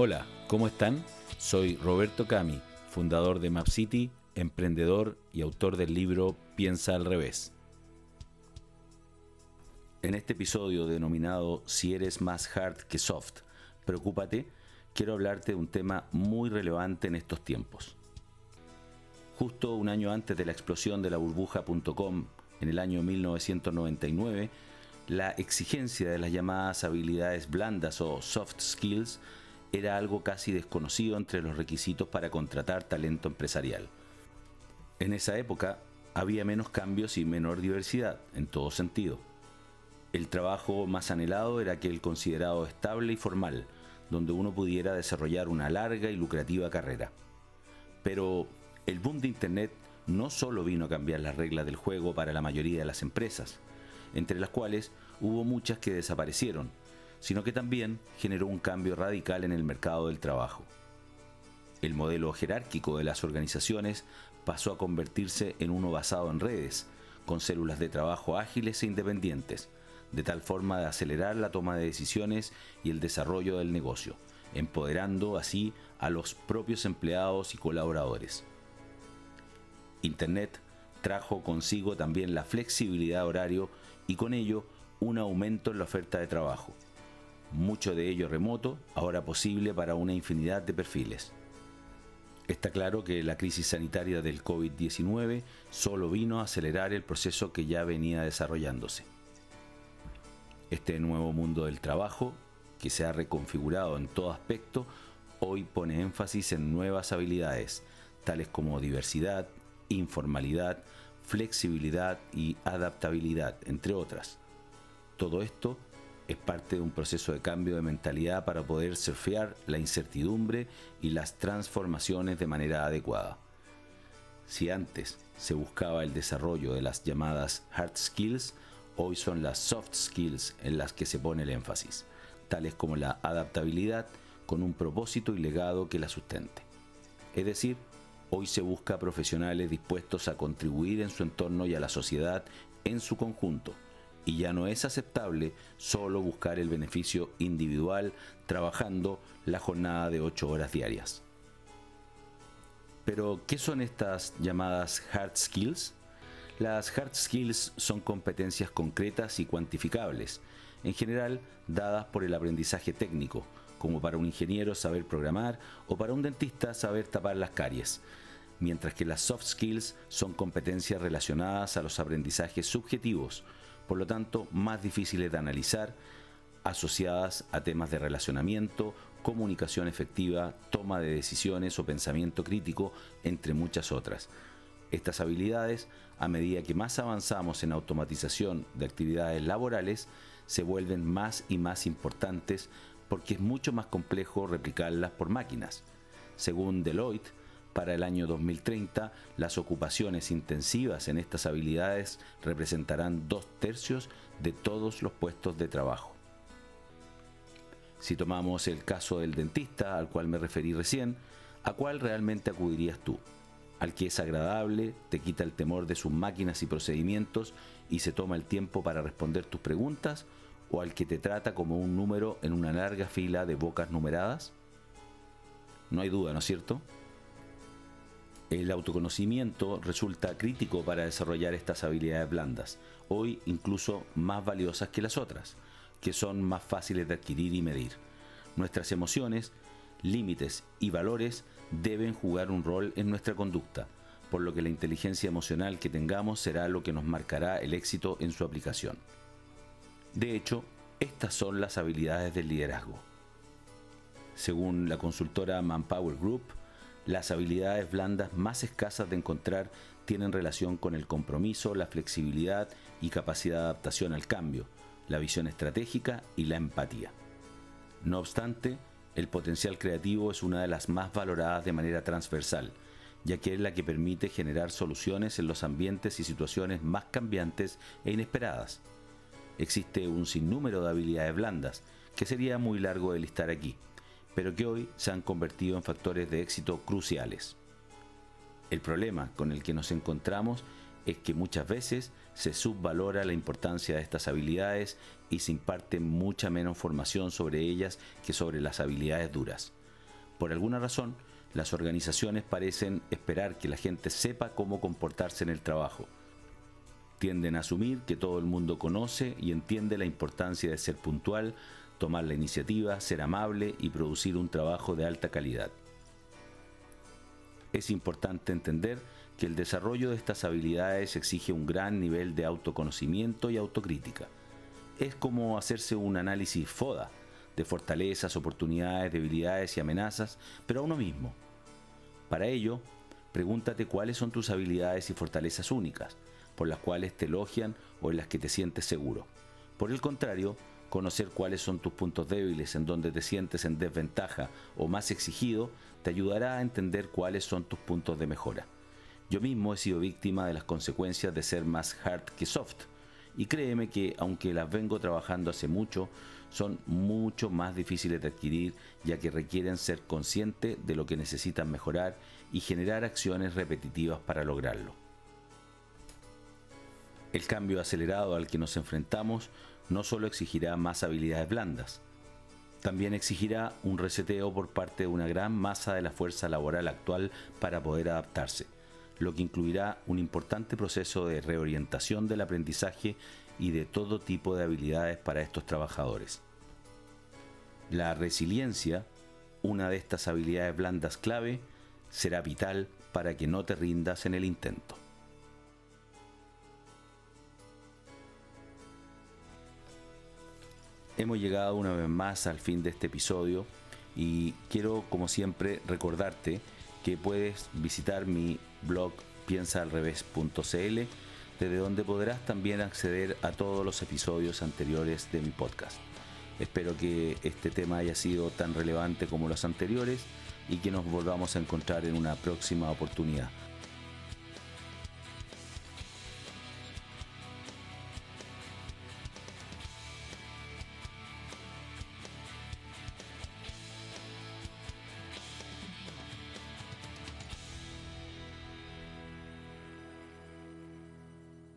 Hola, ¿cómo están? Soy Roberto Cami, fundador de MapCity, emprendedor y autor del libro Piensa al revés. En este episodio denominado Si eres más hard que soft, preocúpate, quiero hablarte de un tema muy relevante en estos tiempos. Justo un año antes de la explosión de la burbuja.com en el año 1999, la exigencia de las llamadas habilidades blandas o soft skills era algo casi desconocido entre los requisitos para contratar talento empresarial. En esa época había menos cambios y menor diversidad, en todo sentido. El trabajo más anhelado era aquel considerado estable y formal, donde uno pudiera desarrollar una larga y lucrativa carrera. Pero el boom de Internet no solo vino a cambiar las reglas del juego para la mayoría de las empresas, entre las cuales hubo muchas que desaparecieron, sino que también generó un cambio radical en el mercado del trabajo. El modelo jerárquico de las organizaciones pasó a convertirse en uno basado en redes, con células de trabajo ágiles e independientes, de tal forma de acelerar la toma de decisiones y el desarrollo del negocio, empoderando así a los propios empleados y colaboradores. Internet trajo consigo también la flexibilidad horario y con ello un aumento en la oferta de trabajo, mucho de ello remoto, ahora posible para una infinidad de perfiles. Está claro que la crisis sanitaria del COVID-19 solo vino a acelerar el proceso que ya venía desarrollándose. Este nuevo mundo del trabajo, que se ha reconfigurado en todo aspecto, hoy pone énfasis en nuevas habilidades, tales como diversidad, informalidad, flexibilidad y adaptabilidad, entre otras. Todo esto es parte de un proceso de cambio de mentalidad para poder surfear la incertidumbre y las transformaciones de manera adecuada. Si antes se buscaba el desarrollo de las llamadas hard skills, hoy son las soft skills en las que se pone el énfasis, tales como la adaptabilidad con un propósito y legado que la sustente. Es decir, hoy se busca profesionales dispuestos a contribuir en su entorno y a la sociedad en su conjunto, y ya no es aceptable solo buscar el beneficio individual trabajando la jornada de 8 horas diarias. Pero, ¿qué son estas llamadas hard skills? Las hard skills son competencias concretas y cuantificables, en general dadas por el aprendizaje técnico, como para un ingeniero saber programar o para un dentista saber tapar las caries, mientras que las soft skills son competencias relacionadas a los aprendizajes subjetivos, por lo tanto más difíciles de analizar, asociadas a temas de relacionamiento, comunicación efectiva, toma de decisiones o pensamiento crítico, entre muchas otras. Estas habilidades, a medida que más avanzamos en automatización de actividades laborales, se vuelven más y más importantes porque es mucho más complejo replicarlas por máquinas. Según Deloitte, para el año 2030, las ocupaciones intensivas en estas habilidades representarán dos tercios de todos los puestos de trabajo. Si tomamos el caso del dentista al cual me referí recién, ¿a cuál realmente acudirías tú? ¿Al que es agradable, te quita el temor de sus máquinas y procedimientos y se toma el tiempo para responder tus preguntas? ¿O al que te trata como un número en una larga fila de bocas numeradas? No hay duda, ¿no es cierto? El autoconocimiento resulta crítico para desarrollar estas habilidades blandas, hoy incluso más valiosas que las otras, que son más fáciles de adquirir y medir. Nuestras emociones, límites y valores deben jugar un rol en nuestra conducta, por lo que la inteligencia emocional que tengamos será lo que nos marcará el éxito en su aplicación. De hecho, estas son las habilidades del liderazgo. Según la consultora Manpower Group, las habilidades blandas más escasas de encontrar tienen relación con el compromiso, la flexibilidad y capacidad de adaptación al cambio, la visión estratégica y la empatía. No obstante, el potencial creativo es una de las más valoradas de manera transversal, ya que es la que permite generar soluciones en los ambientes y situaciones más cambiantes e inesperadas. Existe un sinnúmero de habilidades blandas, que sería muy largo de listar aquí, pero que hoy se han convertido en factores de éxito cruciales. El problema con el que nos encontramos es que muchas veces se subvalora la importancia de estas habilidades y se imparte mucha menos formación sobre ellas que sobre las habilidades duras. Por alguna razón, las organizaciones parecen esperar que la gente sepa cómo comportarse en el trabajo. Tienden a asumir que todo el mundo conoce y entiende la importancia de ser puntual, tomar la iniciativa, ser amable y producir un trabajo de alta calidad. Es importante entender que el desarrollo de estas habilidades exige un gran nivel de autoconocimiento y autocrítica. Es como hacerse un análisis FODA de fortalezas, oportunidades, debilidades y amenazas, pero a uno mismo. Para ello, pregúntate cuáles son tus habilidades y fortalezas únicas, por las cuales te elogian o en las que te sientes seguro. Por el contrario, conocer cuáles son tus puntos débiles en donde te sientes en desventaja o más exigido te ayudará a entender cuáles son tus puntos de mejora. Yo mismo he sido víctima de las consecuencias de ser más hard que soft. Y créeme que aunque las vengo trabajando hace mucho, son mucho más difíciles de adquirir ya que requieren ser consciente de lo que necesitan mejorar y generar acciones repetitivas para lograrlo. El cambio acelerado al que nos enfrentamos no solo exigirá más habilidades blandas, también exigirá un reseteo por parte de una gran masa de la fuerza laboral actual para poder adaptarse, lo que incluirá un importante proceso de reorientación del aprendizaje y de todo tipo de habilidades para estos trabajadores. La resiliencia, una de estas habilidades blandas clave, será vital para que no te rindas en el intento. Hemos llegado una vez más al fin de este episodio y quiero como siempre recordarte que puedes visitar mi blog piensaalrevés.cl desde donde podrás también acceder a todos los episodios anteriores de mi podcast. Espero que este tema haya sido tan relevante como los anteriores y que nos volvamos a encontrar en una próxima oportunidad.